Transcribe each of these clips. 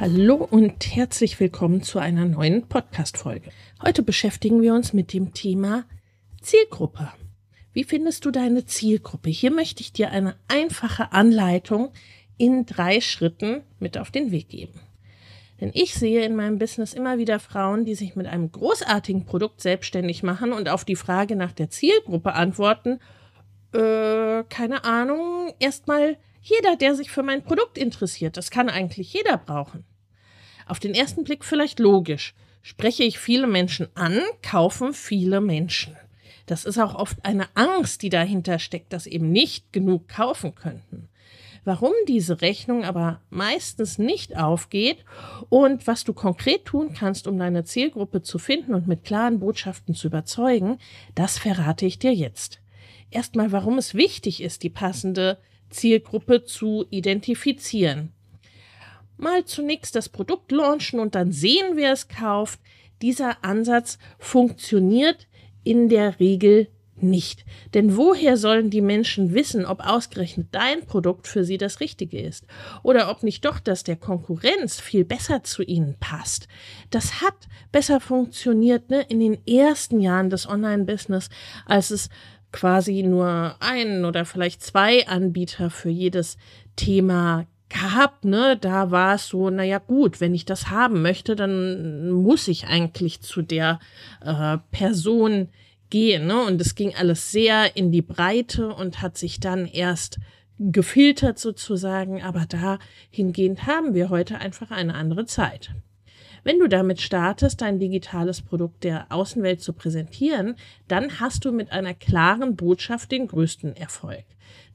Hallo und herzlich willkommen zu einer neuen Podcast-Folge. Heute beschäftigen wir uns mit dem Thema Zielgruppe. Wie findest du deine Zielgruppe? Hier möchte ich dir eine einfache Anleitung in drei Schritten mit auf den Weg geben. Denn ich sehe in meinem Business immer wieder Frauen, die sich mit einem großartigen Produkt selbstständig machen und auf die Frage nach der Zielgruppe antworten, äh, keine Ahnung, erstmal jeder, der sich für mein Produkt interessiert. Das kann eigentlich jeder brauchen. Auf den ersten Blick vielleicht logisch. Spreche ich viele Menschen an, kaufen viele Menschen. Das ist auch oft eine Angst, die dahinter steckt, dass eben nicht genug kaufen könnten. Warum diese Rechnung aber meistens nicht aufgeht und was du konkret tun kannst, um deine Zielgruppe zu finden und mit klaren Botschaften zu überzeugen, das verrate ich dir jetzt. Erstmal, warum es wichtig ist, die passende Zielgruppe zu identifizieren mal zunächst das Produkt launchen und dann sehen, wer es kauft. Dieser Ansatz funktioniert in der Regel nicht. Denn woher sollen die Menschen wissen, ob ausgerechnet dein Produkt für sie das Richtige ist? Oder ob nicht doch das der Konkurrenz viel besser zu ihnen passt? Das hat besser funktioniert ne, in den ersten Jahren des Online-Business, als es quasi nur einen oder vielleicht zwei Anbieter für jedes Thema gehabt, ne? Da war es so, naja gut, wenn ich das haben möchte, dann muss ich eigentlich zu der äh, Person gehen, ne? Und es ging alles sehr in die Breite und hat sich dann erst gefiltert sozusagen, aber dahingehend haben wir heute einfach eine andere Zeit. Wenn du damit startest, dein digitales Produkt der Außenwelt zu präsentieren, dann hast du mit einer klaren Botschaft den größten Erfolg.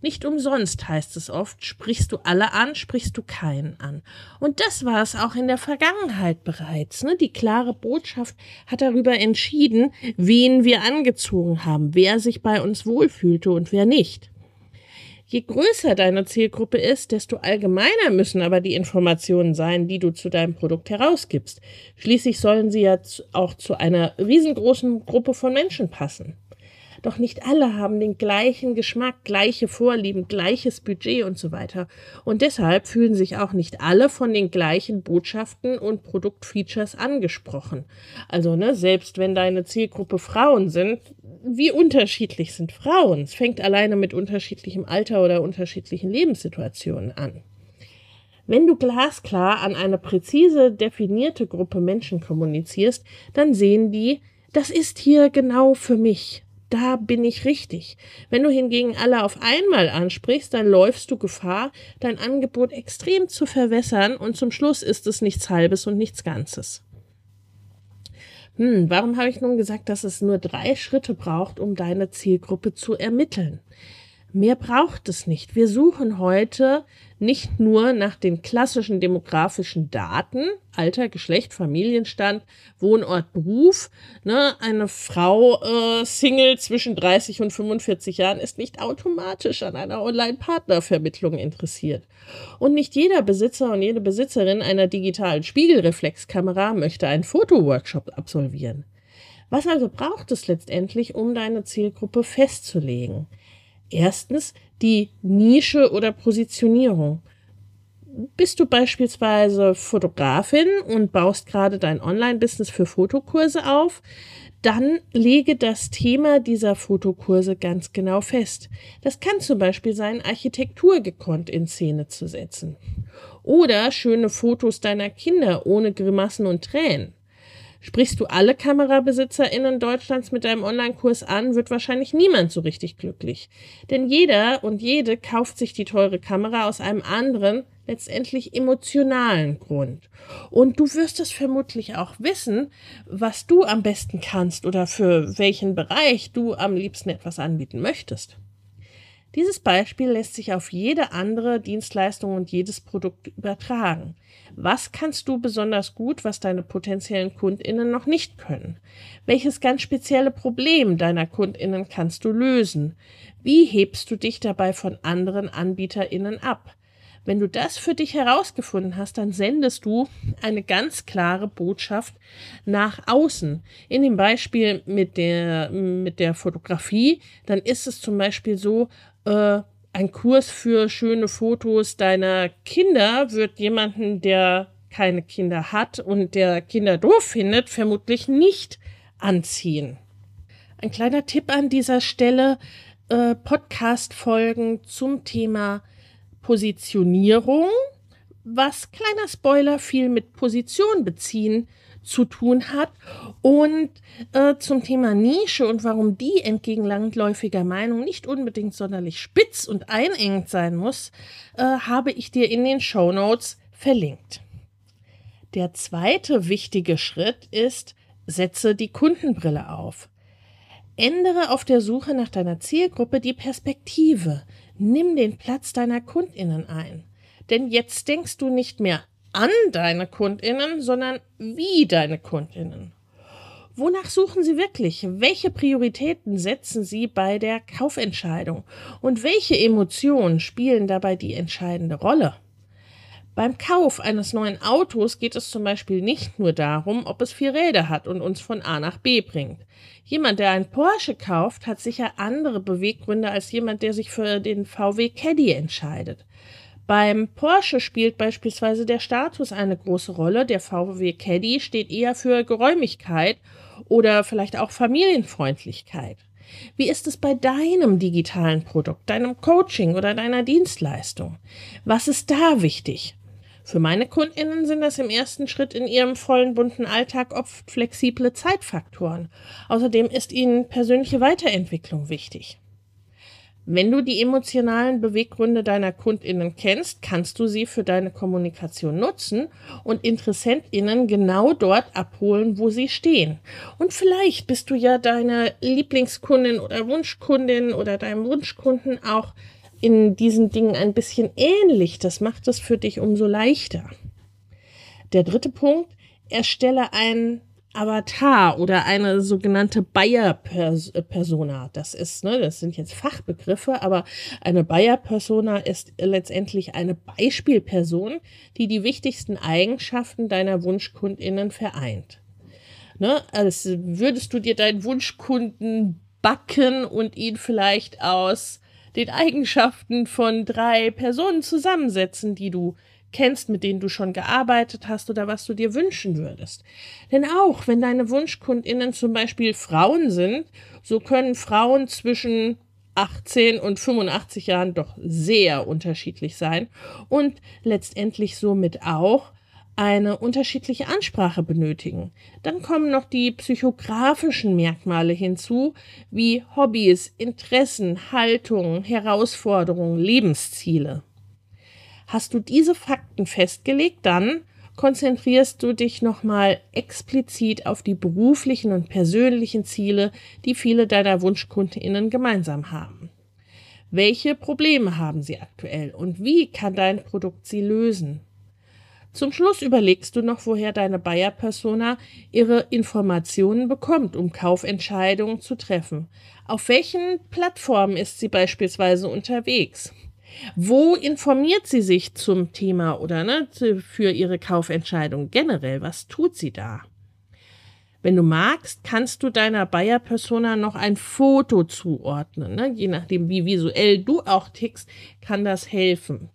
Nicht umsonst heißt es oft, sprichst du alle an, sprichst du keinen an. Und das war es auch in der Vergangenheit bereits. Ne? Die klare Botschaft hat darüber entschieden, wen wir angezogen haben, wer sich bei uns wohlfühlte und wer nicht. Je größer deine Zielgruppe ist, desto allgemeiner müssen aber die Informationen sein, die du zu deinem Produkt herausgibst. Schließlich sollen sie ja auch zu einer riesengroßen Gruppe von Menschen passen. Doch nicht alle haben den gleichen Geschmack, gleiche Vorlieben, gleiches Budget und so weiter. Und deshalb fühlen sich auch nicht alle von den gleichen Botschaften und Produktfeatures angesprochen. Also, ne, selbst wenn deine Zielgruppe Frauen sind, wie unterschiedlich sind Frauen? Es fängt alleine mit unterschiedlichem Alter oder unterschiedlichen Lebenssituationen an. Wenn du glasklar an eine präzise definierte Gruppe Menschen kommunizierst, dann sehen die, das ist hier genau für mich da bin ich richtig. Wenn du hingegen alle auf einmal ansprichst, dann läufst du Gefahr, dein Angebot extrem zu verwässern und zum Schluss ist es nichts Halbes und nichts Ganzes. Hm, warum habe ich nun gesagt, dass es nur drei Schritte braucht, um deine Zielgruppe zu ermitteln? Mehr braucht es nicht. Wir suchen heute nicht nur nach den klassischen demografischen Daten, Alter, Geschlecht, Familienstand, Wohnort, Beruf. Ne? Eine Frau äh, Single zwischen 30 und 45 Jahren ist nicht automatisch an einer Online-Partnervermittlung interessiert. Und nicht jeder Besitzer und jede Besitzerin einer digitalen Spiegelreflexkamera möchte einen Fotoworkshop absolvieren. Was also braucht es letztendlich, um deine Zielgruppe festzulegen? Erstens die Nische oder Positionierung. bist du beispielsweise Fotografin und baust gerade dein Online-Business für Fotokurse auf, dann lege das Thema dieser Fotokurse ganz genau fest. Das kann zum Beispiel sein, Architektur gekonnt in Szene zu setzen. Oder schöne Fotos deiner Kinder ohne Grimassen und Tränen. Sprichst du alle KamerabesitzerInnen Deutschlands mit deinem Online-Kurs an, wird wahrscheinlich niemand so richtig glücklich. Denn jeder und jede kauft sich die teure Kamera aus einem anderen, letztendlich emotionalen Grund. Und du wirst es vermutlich auch wissen, was du am besten kannst oder für welchen Bereich du am liebsten etwas anbieten möchtest. Dieses Beispiel lässt sich auf jede andere Dienstleistung und jedes Produkt übertragen. Was kannst du besonders gut, was deine potenziellen Kundinnen noch nicht können? Welches ganz spezielle Problem deiner Kundinnen kannst du lösen? Wie hebst du dich dabei von anderen Anbieterinnen ab? Wenn du das für dich herausgefunden hast, dann sendest du eine ganz klare Botschaft nach außen. In dem Beispiel mit der, mit der Fotografie, dann ist es zum Beispiel so, äh, ein Kurs für schöne Fotos deiner Kinder wird jemanden, der keine Kinder hat und der Kinder doof findet, vermutlich nicht anziehen. Ein kleiner Tipp an dieser Stelle, äh, Podcast-Folgen zum Thema Positionierung, was kleiner Spoiler viel mit Position beziehen zu tun hat. Und äh, zum Thema Nische und warum die entgegen langläufiger Meinung nicht unbedingt sonderlich spitz und einengt sein muss, äh, habe ich dir in den Show Notes verlinkt. Der zweite wichtige Schritt ist, setze die Kundenbrille auf. Ändere auf der Suche nach deiner Zielgruppe die Perspektive. Nimm den Platz deiner Kundinnen ein. Denn jetzt denkst du nicht mehr an deine Kundinnen, sondern wie deine Kundinnen. Wonach suchen Sie wirklich? Welche Prioritäten setzen Sie bei der Kaufentscheidung? Und welche Emotionen spielen dabei die entscheidende Rolle? Beim Kauf eines neuen Autos geht es zum Beispiel nicht nur darum, ob es vier Räder hat und uns von A nach B bringt. Jemand, der ein Porsche kauft, hat sicher andere Beweggründe als jemand, der sich für den VW Caddy entscheidet. Beim Porsche spielt beispielsweise der Status eine große Rolle. Der VW Caddy steht eher für Geräumigkeit oder vielleicht auch Familienfreundlichkeit. Wie ist es bei deinem digitalen Produkt, deinem Coaching oder deiner Dienstleistung? Was ist da wichtig? Für meine Kundinnen sind das im ersten Schritt in ihrem vollen bunten Alltag oft flexible Zeitfaktoren. Außerdem ist ihnen persönliche Weiterentwicklung wichtig. Wenn du die emotionalen Beweggründe deiner Kundinnen kennst, kannst du sie für deine Kommunikation nutzen und Interessentinnen genau dort abholen, wo sie stehen. Und vielleicht bist du ja deiner Lieblingskundin oder Wunschkundin oder deinem Wunschkunden auch in diesen Dingen ein bisschen ähnlich. Das macht es für dich umso leichter. Der dritte Punkt, erstelle ein Avatar oder eine sogenannte Buyer-Persona. Das ist, ne, das sind jetzt Fachbegriffe, aber eine Buyer-Persona ist letztendlich eine Beispielperson, die die wichtigsten Eigenschaften deiner Wunschkundinnen vereint. Ne, als würdest du dir deinen Wunschkunden backen und ihn vielleicht aus den Eigenschaften von drei Personen zusammensetzen, die du kennst, mit denen du schon gearbeitet hast oder was du dir wünschen würdest. Denn auch wenn deine Wunschkundinnen zum Beispiel Frauen sind, so können Frauen zwischen 18 und 85 Jahren doch sehr unterschiedlich sein und letztendlich somit auch eine unterschiedliche Ansprache benötigen. Dann kommen noch die psychografischen Merkmale hinzu, wie Hobbys, Interessen, Haltungen, Herausforderungen, Lebensziele. Hast du diese Fakten festgelegt, dann konzentrierst du dich nochmal explizit auf die beruflichen und persönlichen Ziele, die viele deiner Wunschkundinnen gemeinsam haben. Welche Probleme haben sie aktuell und wie kann dein Produkt sie lösen? Zum Schluss überlegst du noch, woher deine Buyer-Persona ihre Informationen bekommt, um Kaufentscheidungen zu treffen. Auf welchen Plattformen ist sie beispielsweise unterwegs? Wo informiert sie sich zum Thema oder ne, für ihre Kaufentscheidung generell? Was tut sie da? Wenn du magst, kannst du deiner Buyer-Persona noch ein Foto zuordnen. Ne? Je nachdem, wie visuell du auch tickst, kann das helfen.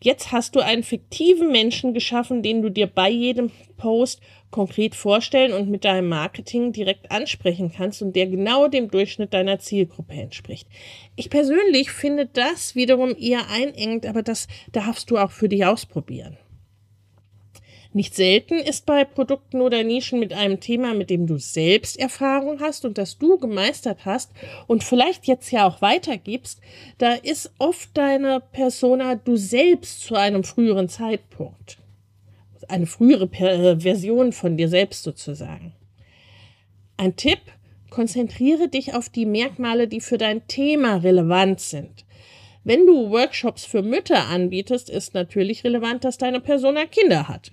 Jetzt hast du einen fiktiven Menschen geschaffen, den du dir bei jedem Post konkret vorstellen und mit deinem Marketing direkt ansprechen kannst und der genau dem Durchschnitt deiner Zielgruppe entspricht. Ich persönlich finde das wiederum eher einengend, aber das darfst du auch für dich ausprobieren. Nicht selten ist bei Produkten oder Nischen mit einem Thema, mit dem du selbst Erfahrung hast und das du gemeistert hast und vielleicht jetzt ja auch weitergibst, da ist oft deine Persona du selbst zu einem früheren Zeitpunkt. Eine frühere äh, Version von dir selbst sozusagen. Ein Tipp, konzentriere dich auf die Merkmale, die für dein Thema relevant sind. Wenn du Workshops für Mütter anbietest, ist natürlich relevant, dass deine Persona Kinder hat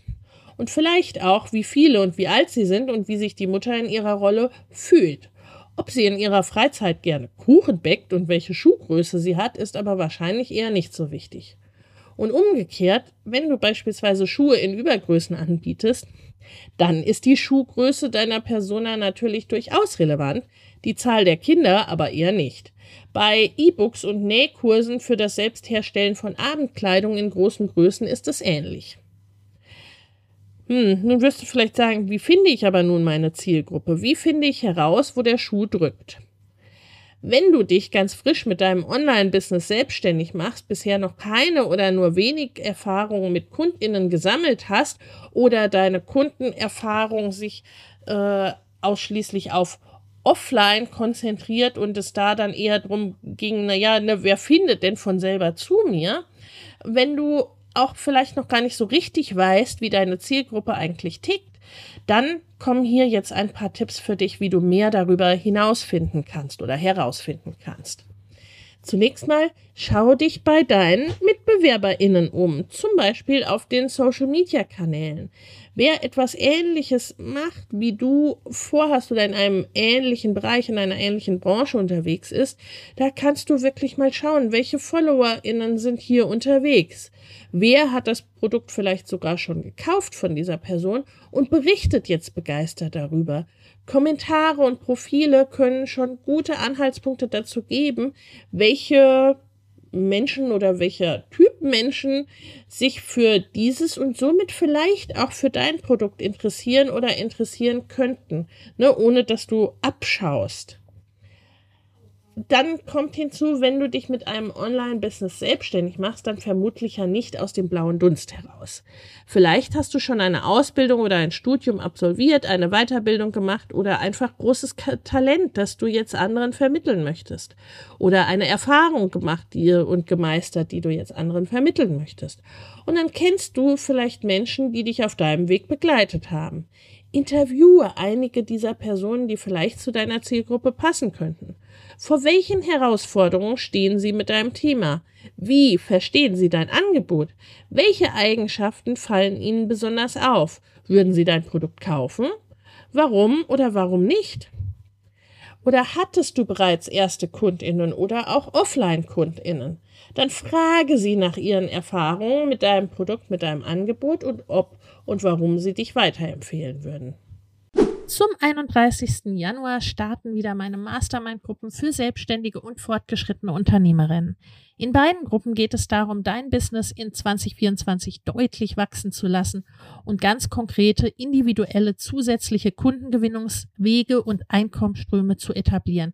und vielleicht auch, wie viele und wie alt sie sind und wie sich die Mutter in ihrer Rolle fühlt. Ob sie in ihrer Freizeit gerne Kuchen bäckt und welche Schuhgröße sie hat, ist aber wahrscheinlich eher nicht so wichtig. Und umgekehrt, wenn du beispielsweise Schuhe in Übergrößen anbietest, dann ist die Schuhgröße deiner Persona natürlich durchaus relevant, die Zahl der Kinder aber eher nicht. Bei E-Books und Nähkursen für das Selbstherstellen von Abendkleidung in großen Größen ist es ähnlich. Hm, nun wirst du vielleicht sagen, wie finde ich aber nun meine Zielgruppe? Wie finde ich heraus, wo der Schuh drückt? Wenn du dich ganz frisch mit deinem Online-Business selbstständig machst, bisher noch keine oder nur wenig Erfahrungen mit KundInnen gesammelt hast oder deine Kundenerfahrung sich äh, ausschließlich auf offline konzentriert und es da dann eher drum ging, naja, ne, wer findet denn von selber zu mir? Wenn du auch vielleicht noch gar nicht so richtig weißt, wie deine Zielgruppe eigentlich tickt, dann kommen hier jetzt ein paar Tipps für dich, wie du mehr darüber hinausfinden kannst oder herausfinden kannst. Zunächst mal schau dich bei deinen MitbewerberInnen um, zum Beispiel auf den Social Media Kanälen. Wer etwas Ähnliches macht, wie du vorhast oder in einem ähnlichen Bereich, in einer ähnlichen Branche unterwegs ist, da kannst du wirklich mal schauen, welche FollowerInnen sind hier unterwegs. Wer hat das Produkt vielleicht sogar schon gekauft von dieser Person und berichtet jetzt begeistert darüber? Kommentare und Profile können schon gute Anhaltspunkte dazu geben, welche Menschen oder welcher Typ Menschen sich für dieses und somit vielleicht auch für dein Produkt interessieren oder interessieren könnten, ne, ohne dass du abschaust dann kommt hinzu, wenn du dich mit einem Online-Business selbstständig machst, dann vermutlich ja nicht aus dem blauen Dunst heraus. Vielleicht hast du schon eine Ausbildung oder ein Studium absolviert, eine Weiterbildung gemacht oder einfach großes Talent, das du jetzt anderen vermitteln möchtest. Oder eine Erfahrung gemacht die, und gemeistert, die du jetzt anderen vermitteln möchtest. Und dann kennst du vielleicht Menschen, die dich auf deinem Weg begleitet haben. Interviewe einige dieser Personen, die vielleicht zu deiner Zielgruppe passen könnten. Vor welchen Herausforderungen stehen Sie mit deinem Thema? Wie verstehen Sie dein Angebot? Welche Eigenschaften fallen Ihnen besonders auf? Würden Sie dein Produkt kaufen? Warum oder warum nicht? Oder hattest du bereits erste Kundinnen oder auch Offline-Kundinnen? Dann frage sie nach ihren Erfahrungen mit deinem Produkt, mit deinem Angebot und ob und warum sie dich weiterempfehlen würden. Zum 31. Januar starten wieder meine Mastermind-Gruppen für selbstständige und fortgeschrittene Unternehmerinnen. In beiden Gruppen geht es darum, dein Business in 2024 deutlich wachsen zu lassen und ganz konkrete, individuelle, zusätzliche Kundengewinnungswege und Einkommensströme zu etablieren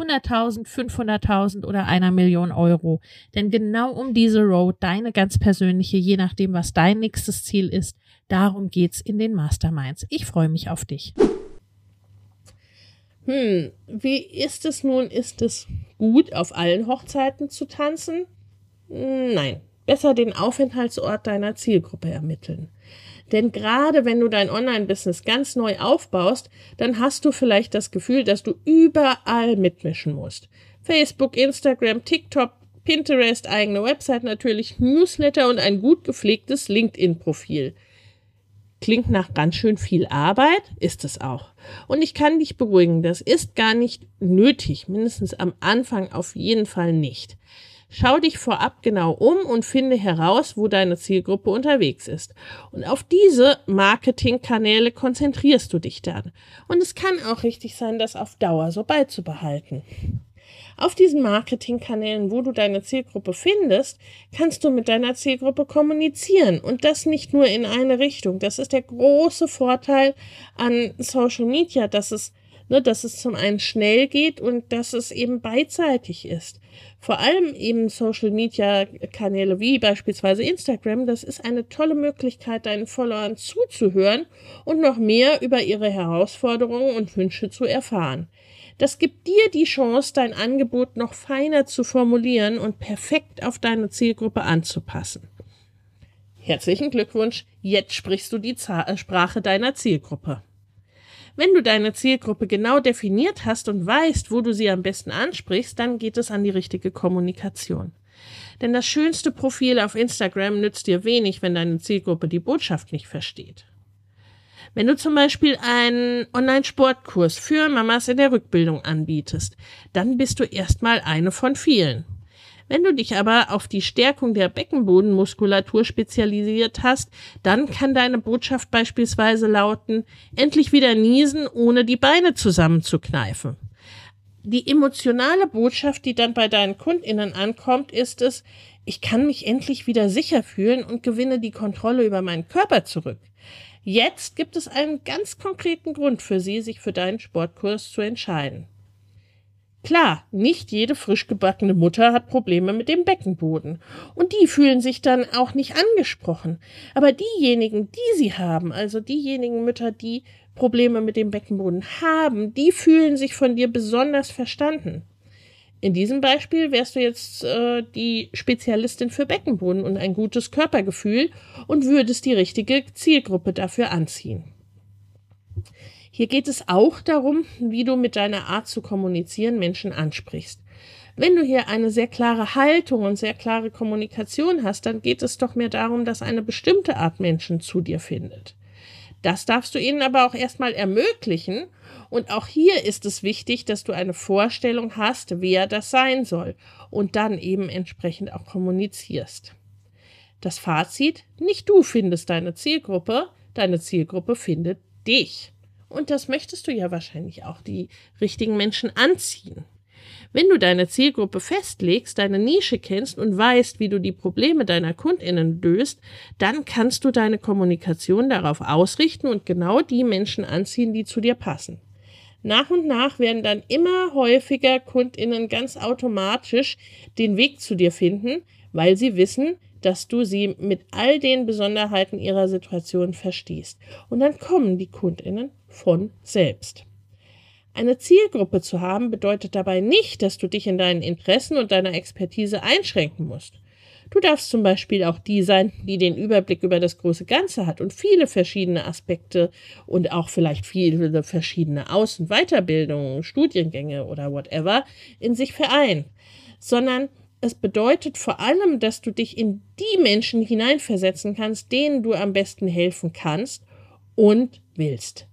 100.000, 500.000 oder einer Million Euro. Denn genau um diese Road, deine ganz persönliche, je nachdem, was dein nächstes Ziel ist, darum geht's in den Masterminds. Ich freue mich auf dich. Hm, wie ist es nun? Ist es gut, auf allen Hochzeiten zu tanzen? Nein, besser den Aufenthaltsort deiner Zielgruppe ermitteln. Denn gerade wenn du dein Online-Business ganz neu aufbaust, dann hast du vielleicht das Gefühl, dass du überall mitmischen musst. Facebook, Instagram, TikTok, Pinterest, eigene Website natürlich, Newsletter und ein gut gepflegtes LinkedIn-Profil. Klingt nach ganz schön viel Arbeit, ist es auch. Und ich kann dich beruhigen, das ist gar nicht nötig, mindestens am Anfang auf jeden Fall nicht. Schau dich vorab genau um und finde heraus, wo deine Zielgruppe unterwegs ist. Und auf diese Marketingkanäle konzentrierst du dich dann. Und es kann auch richtig sein, das auf Dauer so beizubehalten. Auf diesen Marketingkanälen, wo du deine Zielgruppe findest, kannst du mit deiner Zielgruppe kommunizieren und das nicht nur in eine Richtung. Das ist der große Vorteil an Social Media, dass es ne, dass es zum einen schnell geht und dass es eben beidseitig ist. Vor allem eben Social Media Kanäle wie beispielsweise Instagram, das ist eine tolle Möglichkeit, deinen Followern zuzuhören und noch mehr über ihre Herausforderungen und Wünsche zu erfahren. Das gibt dir die Chance, dein Angebot noch feiner zu formulieren und perfekt auf deine Zielgruppe anzupassen. Herzlichen Glückwunsch, jetzt sprichst du die Sprache deiner Zielgruppe. Wenn du deine Zielgruppe genau definiert hast und weißt, wo du sie am besten ansprichst, dann geht es an die richtige Kommunikation. Denn das schönste Profil auf Instagram nützt dir wenig, wenn deine Zielgruppe die Botschaft nicht versteht. Wenn du zum Beispiel einen Online-Sportkurs für Mamas in der Rückbildung anbietest, dann bist du erstmal eine von vielen. Wenn du dich aber auf die Stärkung der Beckenbodenmuskulatur spezialisiert hast, dann kann deine Botschaft beispielsweise lauten, endlich wieder niesen, ohne die Beine zusammenzukneifen. Die emotionale Botschaft, die dann bei deinen Kundinnen ankommt, ist es, ich kann mich endlich wieder sicher fühlen und gewinne die Kontrolle über meinen Körper zurück. Jetzt gibt es einen ganz konkreten Grund für Sie, sich für deinen Sportkurs zu entscheiden. Klar, nicht jede frisch gebackene Mutter hat Probleme mit dem Beckenboden. Und die fühlen sich dann auch nicht angesprochen. Aber diejenigen, die sie haben, also diejenigen Mütter, die Probleme mit dem Beckenboden haben, die fühlen sich von dir besonders verstanden. In diesem Beispiel wärst du jetzt äh, die Spezialistin für Beckenboden und ein gutes Körpergefühl und würdest die richtige Zielgruppe dafür anziehen. Hier geht es auch darum, wie du mit deiner Art zu kommunizieren Menschen ansprichst. Wenn du hier eine sehr klare Haltung und sehr klare Kommunikation hast, dann geht es doch mehr darum, dass eine bestimmte Art Menschen zu dir findet. Das darfst du ihnen aber auch erstmal ermöglichen. Und auch hier ist es wichtig, dass du eine Vorstellung hast, wer das sein soll und dann eben entsprechend auch kommunizierst. Das Fazit, nicht du findest deine Zielgruppe, deine Zielgruppe findet dich. Und das möchtest du ja wahrscheinlich auch die richtigen Menschen anziehen. Wenn du deine Zielgruppe festlegst, deine Nische kennst und weißt, wie du die Probleme deiner Kundinnen löst, dann kannst du deine Kommunikation darauf ausrichten und genau die Menschen anziehen, die zu dir passen. Nach und nach werden dann immer häufiger Kundinnen ganz automatisch den Weg zu dir finden, weil sie wissen, dass du sie mit all den Besonderheiten ihrer Situation verstehst. Und dann kommen die Kundinnen von selbst. Eine Zielgruppe zu haben bedeutet dabei nicht, dass du dich in deinen Interessen und deiner Expertise einschränken musst. Du darfst zum Beispiel auch die sein, die den Überblick über das große Ganze hat und viele verschiedene Aspekte und auch vielleicht viele verschiedene und Weiterbildungen, Studiengänge oder whatever in sich vereint, sondern es bedeutet vor allem, dass du dich in die Menschen hineinversetzen kannst, denen du am besten helfen kannst und willst.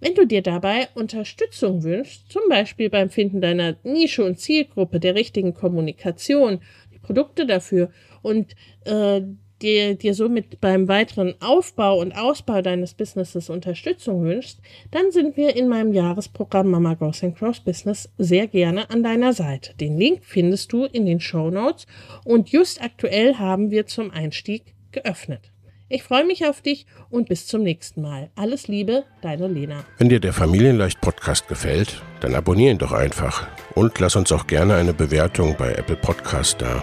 Wenn du dir dabei Unterstützung wünschst, zum Beispiel beim Finden deiner Nische und Zielgruppe, der richtigen Kommunikation, die Produkte dafür und äh, dir, dir somit beim weiteren Aufbau und Ausbau deines Businesses Unterstützung wünschst, dann sind wir in meinem Jahresprogramm Mama Goes and Cross Business sehr gerne an deiner Seite. Den Link findest du in den Show Notes und just aktuell haben wir zum Einstieg geöffnet. Ich freue mich auf dich und bis zum nächsten Mal. Alles Liebe, deine Lena. Wenn dir der Familienleicht Podcast gefällt, dann abonniere ihn doch einfach und lass uns auch gerne eine Bewertung bei Apple Podcast da.